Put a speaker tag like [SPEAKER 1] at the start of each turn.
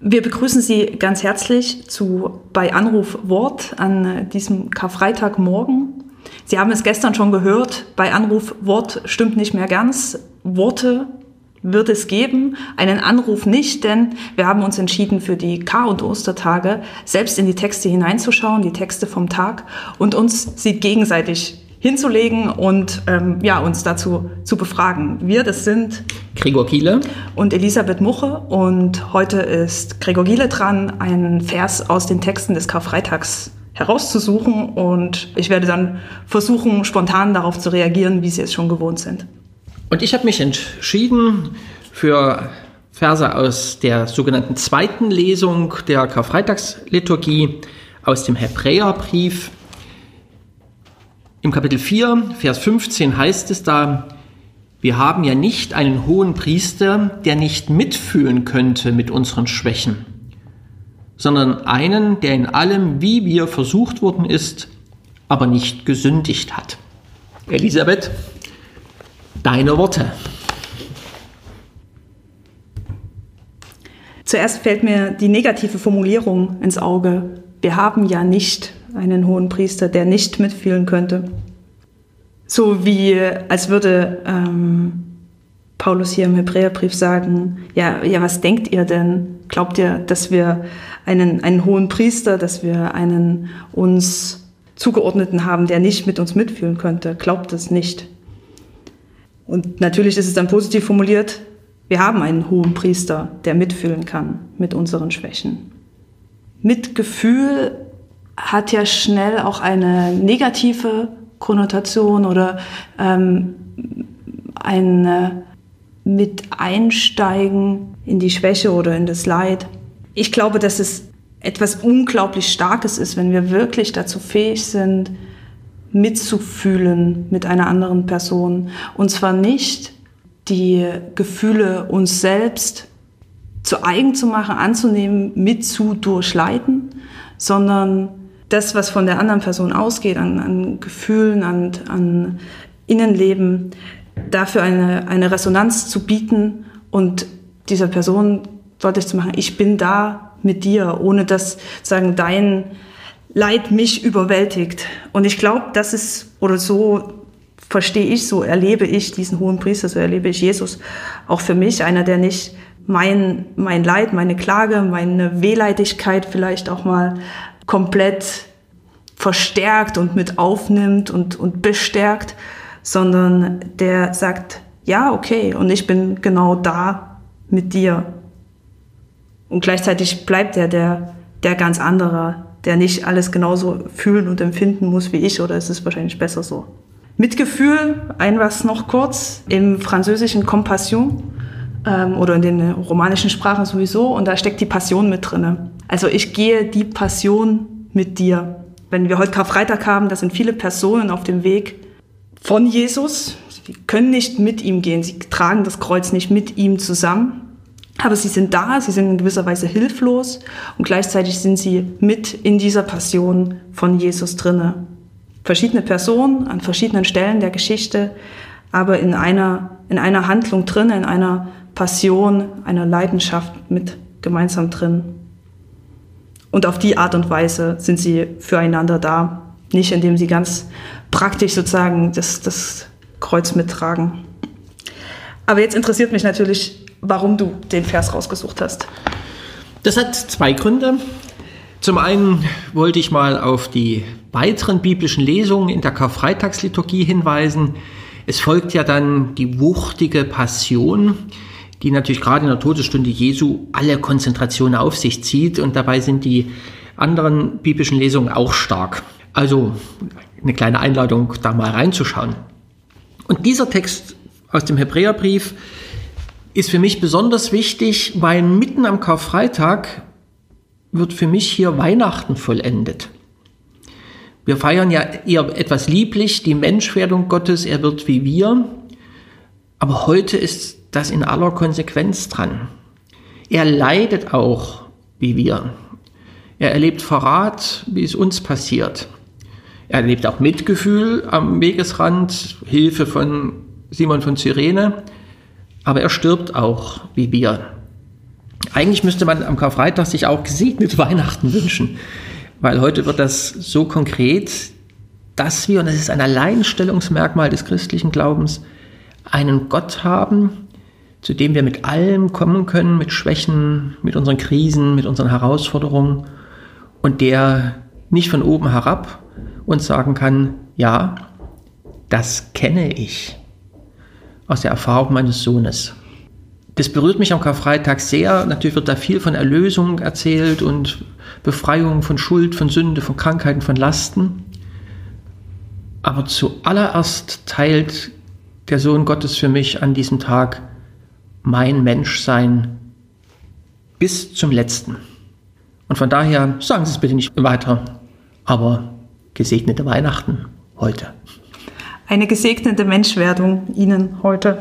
[SPEAKER 1] Wir begrüßen Sie ganz herzlich zu bei Anruf Wort an diesem Karfreitagmorgen. Sie haben es gestern schon gehört, bei Anruf Wort stimmt nicht mehr ganz. Worte wird es geben, einen Anruf nicht, denn wir haben uns entschieden, für die Kar- und Ostertage selbst in die Texte hineinzuschauen, die Texte vom Tag und uns sie gegenseitig hinzulegen und ähm, ja, uns dazu zu befragen. Wir, das sind
[SPEAKER 2] Gregor Giele
[SPEAKER 1] und Elisabeth Muche und heute ist Gregor Giele dran, einen Vers aus den Texten des Karfreitags herauszusuchen und ich werde dann versuchen, spontan darauf zu reagieren, wie Sie es schon gewohnt sind.
[SPEAKER 2] Und ich habe mich entschieden für Verse aus der sogenannten zweiten Lesung der Karfreitagsliturgie aus dem Hebräerbrief. Im Kapitel 4, Vers 15 heißt es da, wir haben ja nicht einen hohen Priester, der nicht mitfühlen könnte mit unseren Schwächen, sondern einen, der in allem, wie wir versucht worden ist, aber nicht gesündigt hat. Elisabeth, deine Worte.
[SPEAKER 1] Zuerst fällt mir die negative Formulierung ins Auge. Wir haben ja nicht einen hohen Priester, der nicht mitfühlen könnte. So wie als würde ähm, Paulus hier im Hebräerbrief sagen, ja, ja, was denkt ihr denn? Glaubt ihr, dass wir einen, einen hohen Priester, dass wir einen uns zugeordneten haben, der nicht mit uns mitfühlen könnte? Glaubt es nicht. Und natürlich ist es dann positiv formuliert, wir haben einen hohen Priester, der mitfühlen kann mit unseren Schwächen. Mitgefühl hat ja schnell auch eine negative Konnotation oder ähm, ein mit Einsteigen in die Schwäche oder in das Leid. Ich glaube, dass es etwas unglaublich Starkes ist, wenn wir wirklich dazu fähig sind, mitzufühlen mit einer anderen Person. Und zwar nicht die Gefühle uns selbst zu eigen zu machen, anzunehmen, mit zu durchleiten, sondern das, was von der anderen Person ausgeht, an, an Gefühlen, an, an Innenleben, dafür eine, eine Resonanz zu bieten und dieser Person deutlich zu machen, ich bin da mit dir, ohne dass sagen dein Leid mich überwältigt. Und ich glaube, das ist, oder so verstehe ich, so erlebe ich diesen hohen Priester, so erlebe ich Jesus auch für mich, einer, der nicht mein, mein Leid, meine Klage, meine Wehleidigkeit vielleicht auch mal komplett verstärkt und mit aufnimmt und, und bestärkt, sondern der sagt, ja, okay, und ich bin genau da mit dir. Und gleichzeitig bleibt er der, der ganz andere, der nicht alles genauso fühlen und empfinden muss wie ich, oder ist es wahrscheinlich besser so. Mitgefühl, ein was noch kurz, im französischen Compassion ähm, oder in den romanischen Sprachen sowieso, und da steckt die Passion mit drinne. Also ich gehe die Passion mit dir. Wenn wir heute Karfreitag haben, da sind viele Personen auf dem Weg von Jesus. Sie können nicht mit ihm gehen, sie tragen das Kreuz nicht mit ihm zusammen. Aber sie sind da, sie sind in gewisser Weise hilflos und gleichzeitig sind sie mit in dieser Passion von Jesus drinne. Verschiedene Personen an verschiedenen Stellen der Geschichte, aber in einer, in einer Handlung drin, in einer Passion, einer Leidenschaft mit gemeinsam drin. Und auf die Art und Weise sind sie füreinander da, nicht indem sie ganz praktisch sozusagen das, das Kreuz mittragen. Aber jetzt interessiert mich natürlich, warum du den Vers rausgesucht hast.
[SPEAKER 2] Das hat zwei Gründe. Zum einen wollte ich mal auf die weiteren biblischen Lesungen in der Karfreitagsliturgie hinweisen. Es folgt ja dann die wuchtige Passion, die natürlich gerade in der Todesstunde Jesu alle Konzentration auf sich zieht und dabei sind die anderen biblischen Lesungen auch stark. Also eine kleine Einladung, da mal reinzuschauen. Und dieser Text aus dem Hebräerbrief ist für mich besonders wichtig, weil mitten am Karfreitag wird für mich hier Weihnachten vollendet. Wir feiern ja eher etwas lieblich die Menschwerdung Gottes, er wird wie wir, aber heute ist das in aller Konsequenz dran. Er leidet auch wie wir. Er erlebt Verrat, wie es uns passiert. Er erlebt auch Mitgefühl am Wegesrand, Hilfe von Simon von Cyrene aber er stirbt auch wie wir. Eigentlich müsste man am Karfreitag sich auch gesegnete Weihnachten wünschen, weil heute wird das so konkret, dass wir, und das ist ein Alleinstellungsmerkmal des christlichen Glaubens, einen Gott haben, zu dem wir mit allem kommen können, mit Schwächen, mit unseren Krisen, mit unseren Herausforderungen und der nicht von oben herab uns sagen kann, ja, das kenne ich aus der Erfahrung meines Sohnes. Das berührt mich am Karfreitag sehr. Natürlich wird da viel von Erlösung erzählt und Befreiung von Schuld, von Sünde, von Krankheiten, von Lasten. Aber zuallererst teilt der Sohn Gottes für mich an diesem Tag mein Menschsein bis zum letzten. Und von daher sagen Sie es bitte nicht weiter, aber gesegnete Weihnachten heute.
[SPEAKER 1] Eine gesegnete Menschwerdung Ihnen heute.